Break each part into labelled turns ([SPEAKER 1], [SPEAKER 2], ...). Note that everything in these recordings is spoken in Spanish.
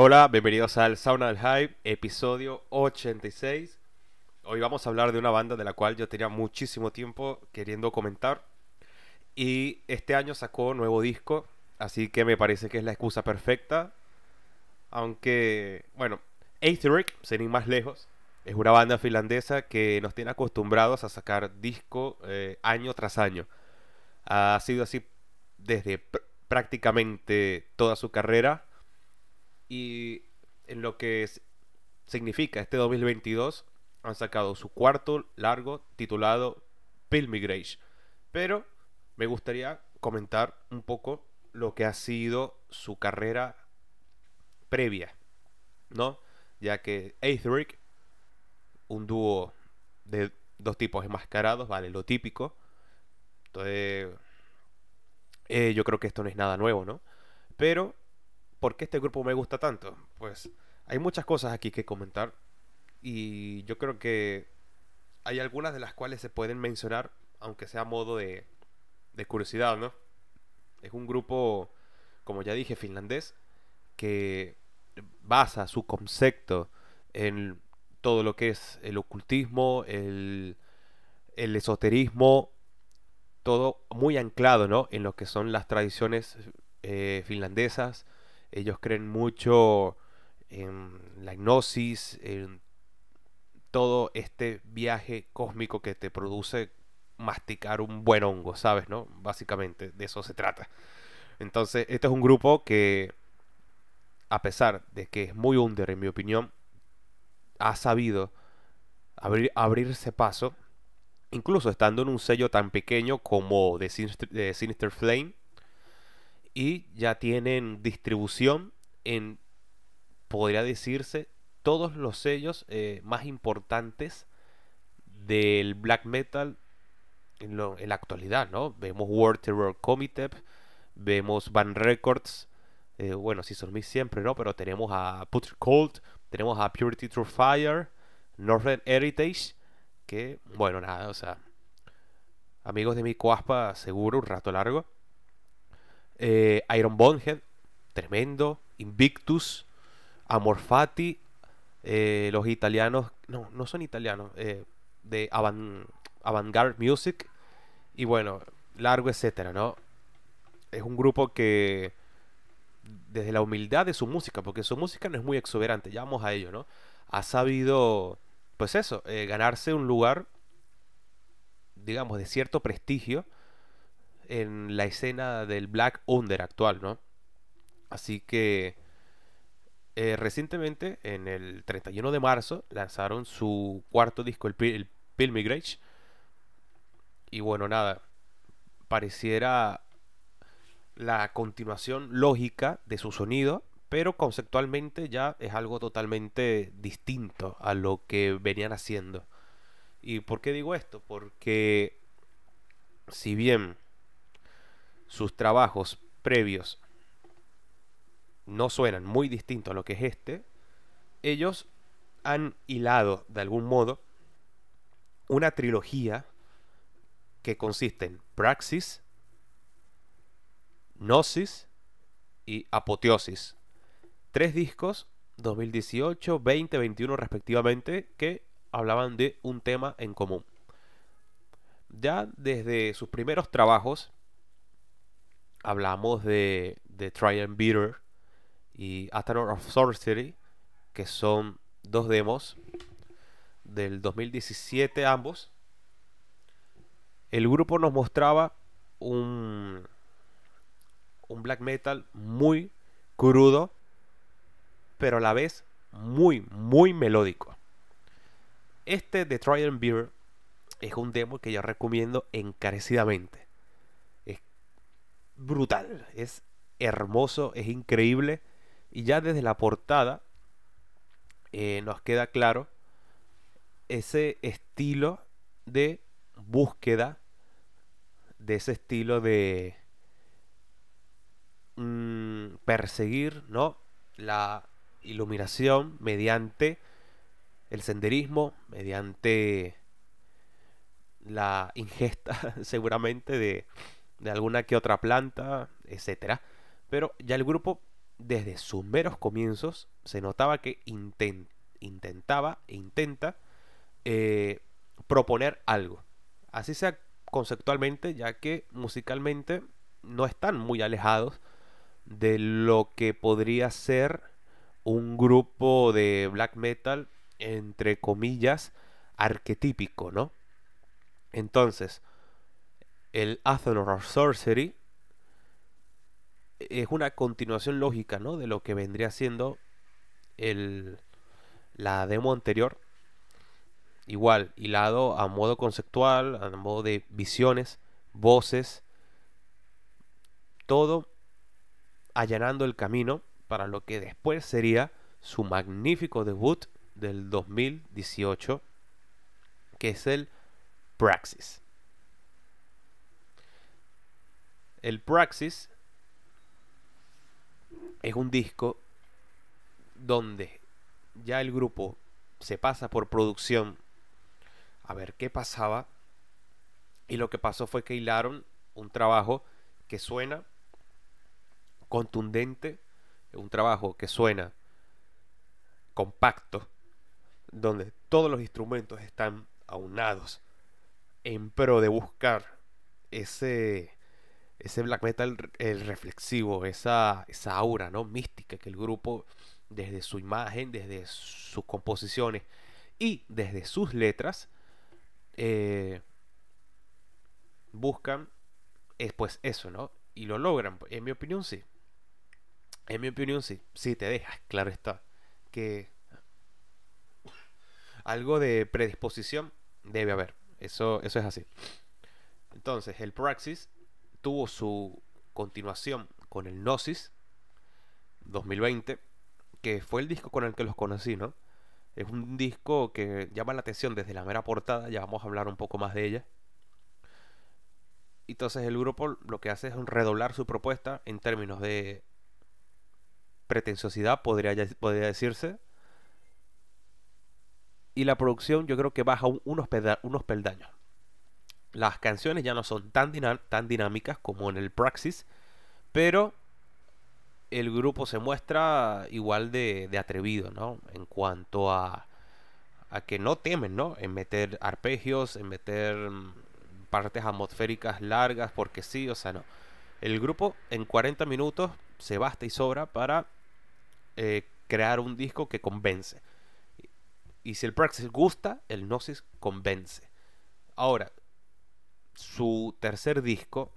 [SPEAKER 1] Hola, bienvenidos al Sauna del Hype, episodio 86. Hoy vamos a hablar de una banda de la cual yo tenía muchísimo tiempo queriendo comentar. Y este año sacó nuevo disco, así que me parece que es la excusa perfecta. Aunque, bueno, Aetheric, sin ir más lejos, es una banda finlandesa que nos tiene acostumbrados a sacar disco eh, año tras año. Ha sido así desde prácticamente toda su carrera y en lo que significa este 2022 han sacado su cuarto largo titulado Pilgrimage. Pero me gustaría comentar un poco lo que ha sido su carrera previa, ¿no? Ya que Aetheric, un dúo de dos tipos enmascarados, vale, lo típico. Entonces, eh, yo creo que esto no es nada nuevo, ¿no? Pero ¿Por qué este grupo me gusta tanto? Pues hay muchas cosas aquí que comentar y yo creo que hay algunas de las cuales se pueden mencionar, aunque sea a modo de, de curiosidad, ¿no? Es un grupo, como ya dije, finlandés, que basa su concepto en todo lo que es el ocultismo, el, esoterismo, todo muy anclado, ¿no? En lo que son las tradiciones eh, finlandesas, ellos creen mucho en la hipnosis, en todo este viaje cósmico que te produce masticar un buen hongo, ¿sabes? ¿No? Básicamente, de eso se trata. Entonces, este es un grupo que, a pesar de que es muy under, en mi opinión, ha sabido abrir, abrirse paso, incluso estando en un sello tan pequeño como de Sinister Flame, y ya tienen distribución en, podría decirse, todos los sellos eh, más importantes del black metal en, la actualidad, ¿no? Vemos World Terror Committee, vemos Van Records, eh, bueno, si son mis siempre, ¿no? Pero tenemos a Put Cold, tenemos a Purity Through Fire, Northern Heritage, que, bueno, nada, o sea, amigos de mi coaspa, seguro, un rato largo. Eh, Iron Bonehead, tremendo. Invictus, Amorfati, eh, los italianos, no, no son italianos, eh, de Avant, Avantgarde Music, y bueno, largo, etcétera, ¿no? Es un grupo que, desde la humildad de su música, porque su música no es muy exuberante, ya vamos a ello, ¿no? Ha sabido, pues eso, ganarse un lugar, digamos, de cierto prestigio en la escena del Black Under actual, ¿no? Así que eh, recientemente, en el 31 de marzo, lanzaron su cuarto disco, el, Pil Pilmigrage. Y bueno, nada, pareciera la continuación lógica de su sonido, pero conceptualmente ya es algo totalmente distinto a lo que venían haciendo. ¿Y por qué digo esto? Porque si bien sus trabajos previos no suenan muy distintos a lo que es este, ellos han hilado de algún modo una trilogía que consiste en Praxis, Gnosis y Apoteosis. Tres discos, 2018, 20, 21 respectivamente, que hablaban de un tema en común. Ya desde sus primeros trabajos, hablamos de, de Try and Beater y Athanor of Sorcery, que son dos demos del 2017 ambos. El grupo nos mostraba un, un black metal muy crudo, pero a la vez muy, muy melódico. Este de Try and Beer es un demo que yo recomiendo encarecidamente brutal, es hermoso, es increíble. Y ya desde la portada eh, nos queda claro ese estilo de búsqueda, de ese estilo de mm, perseguir ¿no? la iluminación mediante el senderismo, mediante la ingesta seguramente de de alguna que otra planta, etcétera. Pero ya el grupo desde sus meros comienzos se notaba que intentaba e intenta eh, proponer algo. Así sea conceptualmente, ya que musicalmente no están muy alejados de lo que podría ser un grupo de black metal, entre comillas, arquetípico, ¿no? Entonces, el Athon of Sorcery es una continuación lógica, ¿no? De lo que vendría siendo el, la demo anterior. Igual, hilado a modo conceptual, a modo de visiones, voces, todo allanando el camino para lo que después sería su magnífico debut del 2018, que es el Praxis. El Praxis es un disco donde ya el grupo se pasa por producción a ver qué pasaba. Y lo que pasó fue que hilaron un trabajo que suena contundente, un trabajo que suena compacto, donde todos los instrumentos están aunados en pro de buscar ese ese black metal el reflexivo, esa, esa aura ¿no? mística que el grupo, desde su imagen, desde sus composiciones y desde sus letras, eh, buscan es pues eso, ¿no? Y lo logran. En mi opinión, sí. En mi opinión, sí. Sí, te dejas, claro está. Que algo de predisposición debe haber. Eso, eso es así. Entonces, el Praxis tuvo su continuación con el Gnosis 2020, que fue el disco con el que los conocí, ¿no? Es un disco que llama la atención desde la mera portada, ya vamos a hablar un poco más de ella. Entonces el grupo lo que hace es redoblar su propuesta en términos de pretenciosidad, podría, decirse. Y la producción yo creo que baja unos, unos peldaños. Las canciones ya no son tan, dinámicas como en el Praxis, pero el grupo se muestra igual de, atrevido, ¿no? En cuanto a, a que no temen, ¿no? En meter arpegios, en meter mm, partes atmosféricas largas, porque sí, o sea, no. El grupo en 40 minutos se basta y sobra para eh, crear un disco que convence. Y si el Praxis gusta, el Gnosis convence. Ahora, su tercer disco,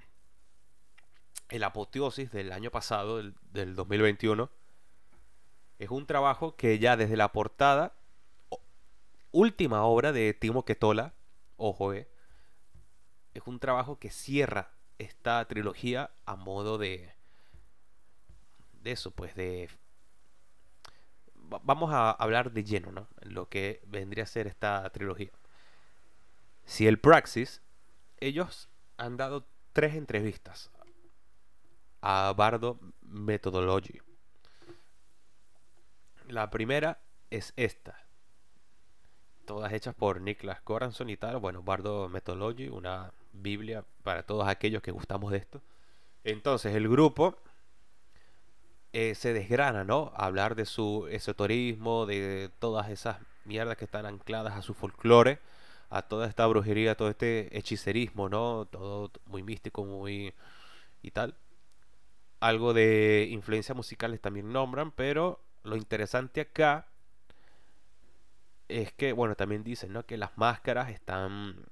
[SPEAKER 1] el apoteosis del año pasado, del, 2021, es un trabajo que ya desde la portada, última obra de Timo Ketola, ojo, eh, es un trabajo que cierra esta trilogía a modo de de eso, pues de vamos a hablar de lleno, ¿no? Lo que vendría a ser esta trilogía. Si el Praxis ellos han dado tres entrevistas a Bardo Methodology. La primera es esta. Todas hechas por Niklas Goranson y tal. Bueno, Bardo Methodology, una Biblia para todos aquellos que gustamos de esto. Entonces, el grupo eh, se desgrana, ¿no? A hablar de su esoterismo, de todas esas mierdas que están ancladas a su folclore a toda esta brujería, todo este hechicerismo, ¿no? Todo muy místico, muy y tal. Algo de influencias musicales también nombran, pero lo interesante acá es que, bueno, también dicen, ¿no? Que las máscaras están...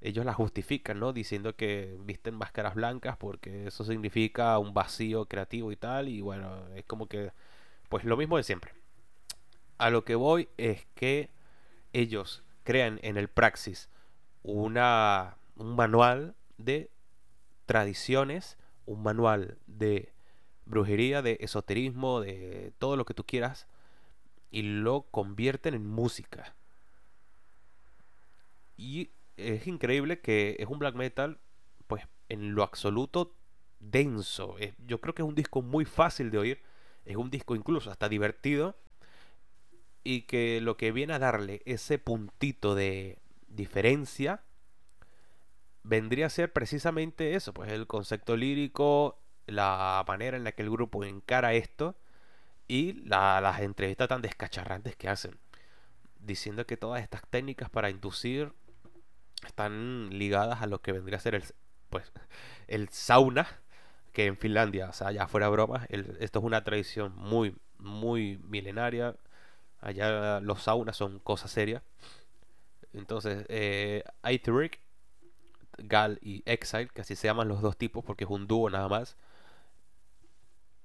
[SPEAKER 1] Ellos las justifican, ¿no? Diciendo que visten máscaras blancas porque eso significa un vacío creativo y tal. Y bueno, es como que... Pues lo mismo de siempre. A lo que voy es que ellos crean en el Praxis una, un manual de tradiciones, un manual de brujería, de esoterismo, de todo lo que tú quieras, y lo convierten en música. Y es increíble que es un black metal, pues en lo absoluto denso. Yo creo que es un disco muy fácil de oír, es un disco incluso hasta divertido y que lo que viene a darle ese puntito de diferencia vendría a ser precisamente eso, pues el concepto lírico, la manera en la que el grupo encara esto y las entrevistas tan descacharrantes que hacen, diciendo que todas estas técnicas para inducir están ligadas a lo que vendría a ser el, pues, el sauna, que en Finlandia, o sea, ya fuera broma, esto es una tradición muy, muy milenaria. Allá los saunas son cosas serias. Entonces, eh, Gal y Exile, que así se llaman los dos tipos porque es un dúo nada más,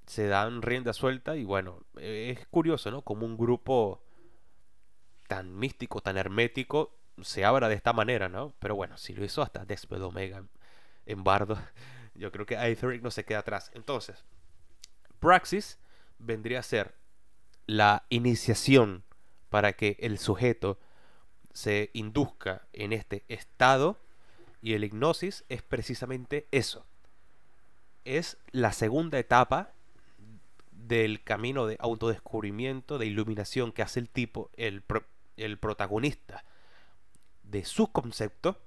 [SPEAKER 1] se dan rienda suelta y bueno, es curioso, ¿no? Como un grupo tan místico, tan hermético, se abra de esta manera, ¿no? Pero bueno, si lo hizo hasta Desped Omega en Bardo, yo creo que Aetheric no se queda atrás. Entonces, Praxis vendría a ser la iniciación para que el sujeto se induzca en este estado y el hipnosis es precisamente eso. Es la segunda etapa del camino de autodescubrimiento, de iluminación que hace el tipo, el, el protagonista de su concepto.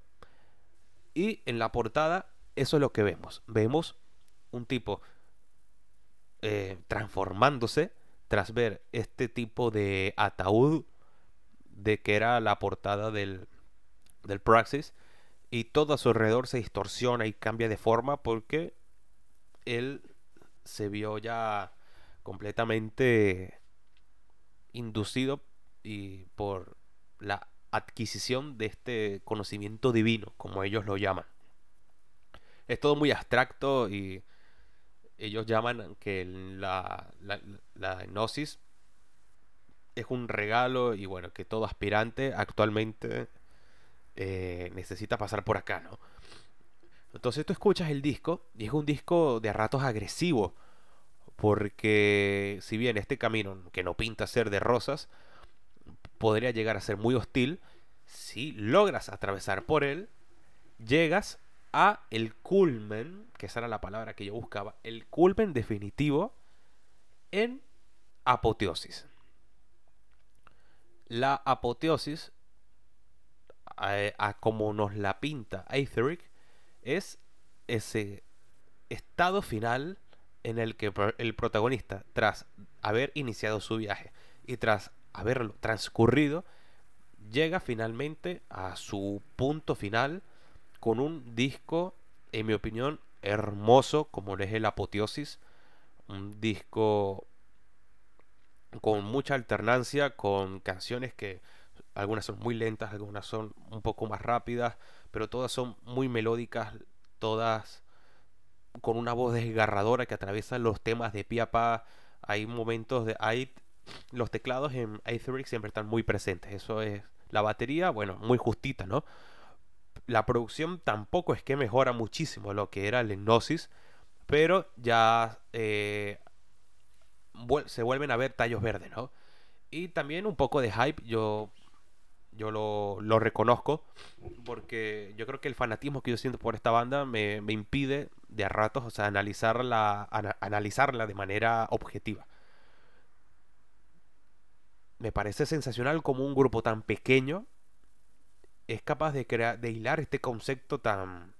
[SPEAKER 1] Y en la portada, eso es lo que vemos. Vemos un tipo eh, transformándose tras ver este tipo de ataúd de que era la portada del, del Praxis y todo a su alrededor se distorsiona y cambia de forma porque él se vio ya completamente inducido y por la adquisición de este conocimiento divino, como ellos lo llaman. Es todo muy abstracto y ellos llaman que la, la, gnosis es un regalo y bueno, que todo aspirante actualmente eh, necesita pasar por acá, ¿no? Entonces tú escuchas el disco y es un disco de ratos agresivo, porque si bien este camino, que no pinta ser de rosas, podría llegar a ser muy hostil, si logras atravesar por él, llegas a el culmen, que esa era la palabra que yo buscaba, el culmen definitivo en apoteosis. La apoteosis, a, como nos la pinta Aetheric, es ese estado final en el que el protagonista, tras haber iniciado su viaje y tras haberlo transcurrido, llega finalmente a su punto final con un disco, en mi opinión, hermoso, como es el Apoteosis. Un disco con mucha alternancia, con canciones que algunas son muy lentas, algunas son un poco más rápidas, pero todas son muy melódicas, todas con una voz desgarradora que atraviesa los temas de pie a pa. Hay momentos de... Hay, los teclados en Aetheric siempre están muy presentes. Eso es... La batería, bueno, muy justita, ¿no? La producción tampoco es que mejora muchísimo lo que era el Gnosis, pero ya eh, se vuelven a ver tallos verdes, ¿no? Y también un poco de hype, yo, yo lo, reconozco, porque yo creo que el fanatismo que yo siento por esta banda me, me impide de a ratos, o sea, analizarla, analizarla de manera objetiva. Me parece sensacional como un grupo tan pequeño es capaz de, crear, de hilar este concepto tan,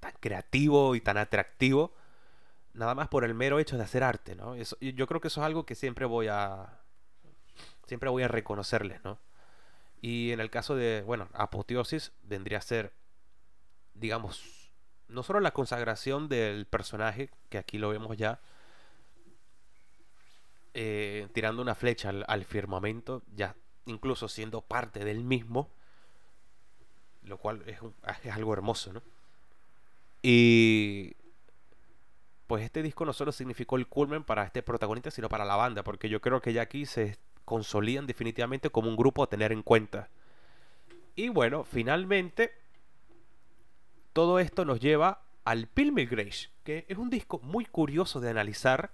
[SPEAKER 1] tan creativo y tan atractivo, nada más por el mero hecho de hacer arte, ¿no? yo creo que eso es algo que siempre voy a siempre voy a reconocerles, ¿no? Y en el caso de, bueno, apoteosis vendría a ser, digamos, no solo la consagración del personaje, que aquí lo vemos ya, eh, tirando una flecha al firmamento, ya incluso siendo parte del mismo, lo cual es, algo hermoso, ¿no? Y pues este disco no solo significó el culmen para este protagonista, sino para la banda, porque yo creo que ya aquí se consolidan definitivamente como un grupo a tener en cuenta. Y bueno, finalmente, todo esto nos lleva al Pilgrimage, que es un disco muy curioso de analizar,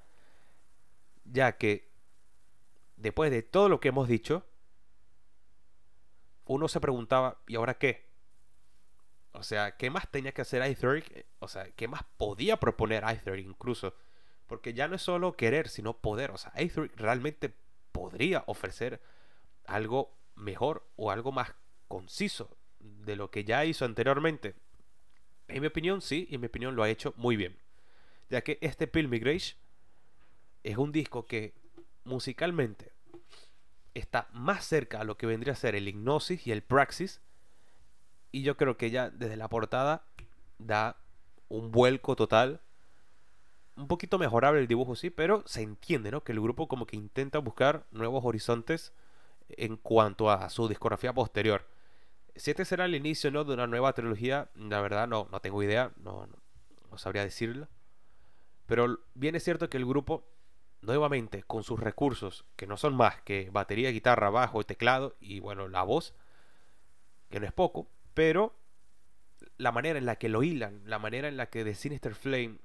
[SPEAKER 1] ya que después de todo lo que hemos dicho, uno se preguntaba, ¿y ahora qué? O sea, ¿qué más tenía que hacer Itheric? O sea, ¿qué más podía proponer Itheric incluso? Porque ya no es solo querer, sino poder. O sea, Itheric realmente podría ofrecer algo mejor o algo más conciso de lo que ya hizo anteriormente. En mi opinión, sí, y en mi opinión lo ha hecho muy bien. ya que este Pilgrimage es un disco que musicalmente está más cerca a lo que vendría a ser el Hipnosis y el Praxis. Y yo creo que ya desde la portada da un vuelco total. Un poquito mejorable el dibujo, sí, pero se entiende, ¿no? Que el grupo como que intenta buscar nuevos horizontes en cuanto a su discografía posterior. Si este será el inicio, ¿no? De una nueva trilogía, la verdad no, no tengo idea, no, no sabría decirlo. Pero bien es cierto que el grupo nuevamente con sus recursos, que no son más que batería, guitarra, bajo teclado, y bueno, la voz, que no es poco, pero la manera en la que lo hilan, la manera en la que The Sinister Flame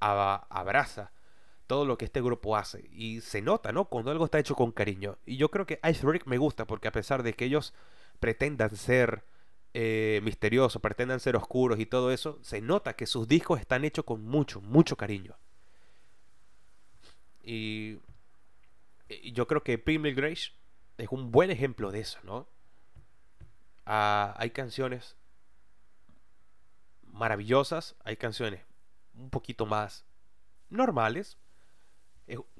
[SPEAKER 1] abraza todo lo que este grupo hace, y se nota, ¿no? Cuando algo está hecho con cariño. Y yo creo que Iceberg me gusta, porque a pesar de que ellos pretendan ser eh, misteriosos, pretendan ser oscuros y todo eso, se nota que sus discos están hechos con mucho, mucho cariño. Y, yo creo que Premier Grace es un buen ejemplo de eso, ¿no? Ah, hay canciones maravillosas, hay canciones un poquito más normales.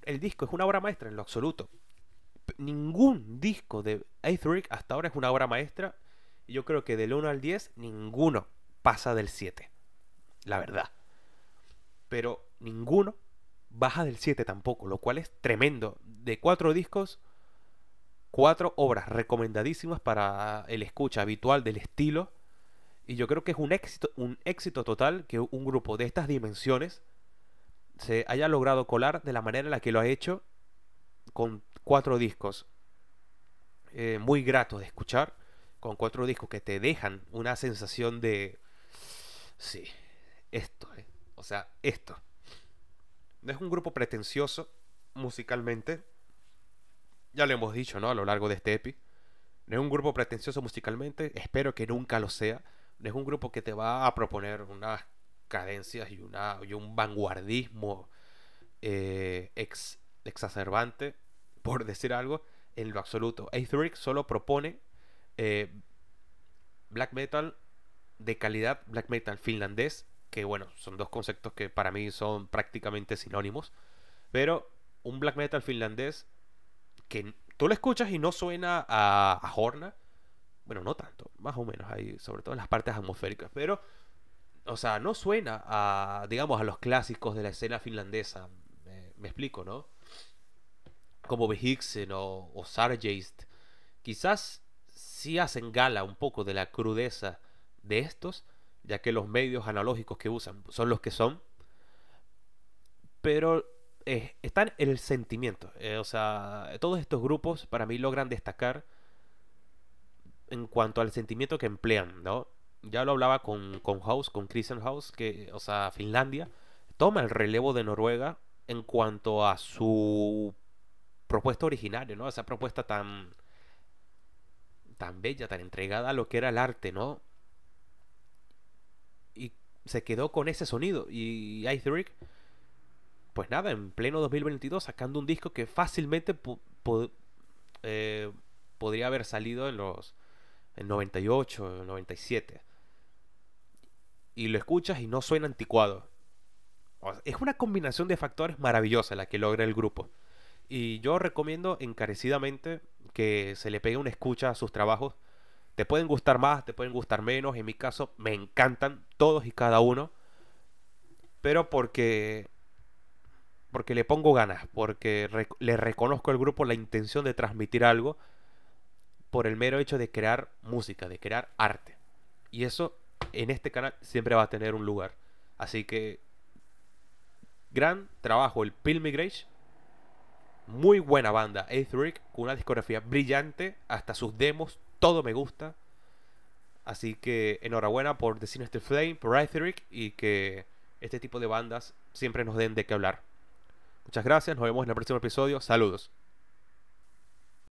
[SPEAKER 1] El disco es una obra maestra en lo absoluto. Ningún disco de Aetheric hasta ahora es una obra maestra. Y yo creo que del 1 al 10, ninguno pasa del 7. La verdad. Pero ninguno baja del 7 tampoco, lo cual es tremendo. De cuatro discos, cuatro obras recomendadísimas para el escucha habitual del estilo. Y yo creo que es un éxito, un éxito total que un grupo de estas dimensiones se haya logrado colar de la manera en la que lo ha hecho con cuatro discos eh, muy gratos de escuchar, con cuatro discos que te dejan una sensación de... Sí, esto, eh. o sea, esto. No es un grupo pretencioso musicalmente. Ya lo hemos dicho, ¿no? A lo largo de este EPI. No es un grupo pretencioso musicalmente. Espero que nunca lo sea. No es un grupo que te va a proponer unas cadencias y, una, y un vanguardismo eh, ex, exacerbante, por decir algo, en lo absoluto. Aetheric solo propone eh, black metal de calidad, black metal finlandés, que bueno, son dos conceptos que para mí son prácticamente sinónimos, pero un black metal finlandés que tú lo escuchas y no suena a, a Horna, bueno, no tanto, más o menos ahí, sobre todo en las partes atmosféricas, pero, o sea, no suena a, digamos, a los clásicos de la escena finlandesa, me, explico, ¿no? Como Behixen o, o Sargeist, quizás sí hacen gala un poco de la crudeza de estos, ya que los medios analógicos que usan son los que son. Pero están en el sentimiento. Eh, o sea, todos estos grupos para mí logran destacar en cuanto al sentimiento que emplean, ¿no? Ya lo hablaba con, con House, con Christian House, que, o sea, Finlandia toma el relevo de Noruega en cuanto a su propuesta originaria, ¿no? Esa propuesta tan tan bella, tan entregada a lo que era el arte, ¿no? se quedó con ese sonido. Y Itheric, pues nada, en pleno 2022 sacando un disco que fácilmente eh, podría haber salido en los en 98, 97. Y lo escuchas y no suena anticuado. es una combinación de factores maravillosa la que logra el grupo. Y yo recomiendo encarecidamente que se le pegue una escucha a sus trabajos te pueden gustar más, te pueden gustar menos. En mi caso, me encantan todos y cada uno. Pero porque. Porque le pongo ganas. Porque le reconozco al grupo la intención de transmitir algo. Por el mero hecho de crear música, de crear arte. Y eso en este canal siempre va a tener un lugar. Así que. Gran trabajo el Pilmigrage. Muy buena banda, Aetheric, con una discografía brillante, hasta sus demos, todo me gusta. Así que enhorabuena por The Sinister Flame, por Itheric y que este tipo de bandas siempre nos den de qué hablar. Muchas gracias, nos vemos en el próximo episodio. Saludos.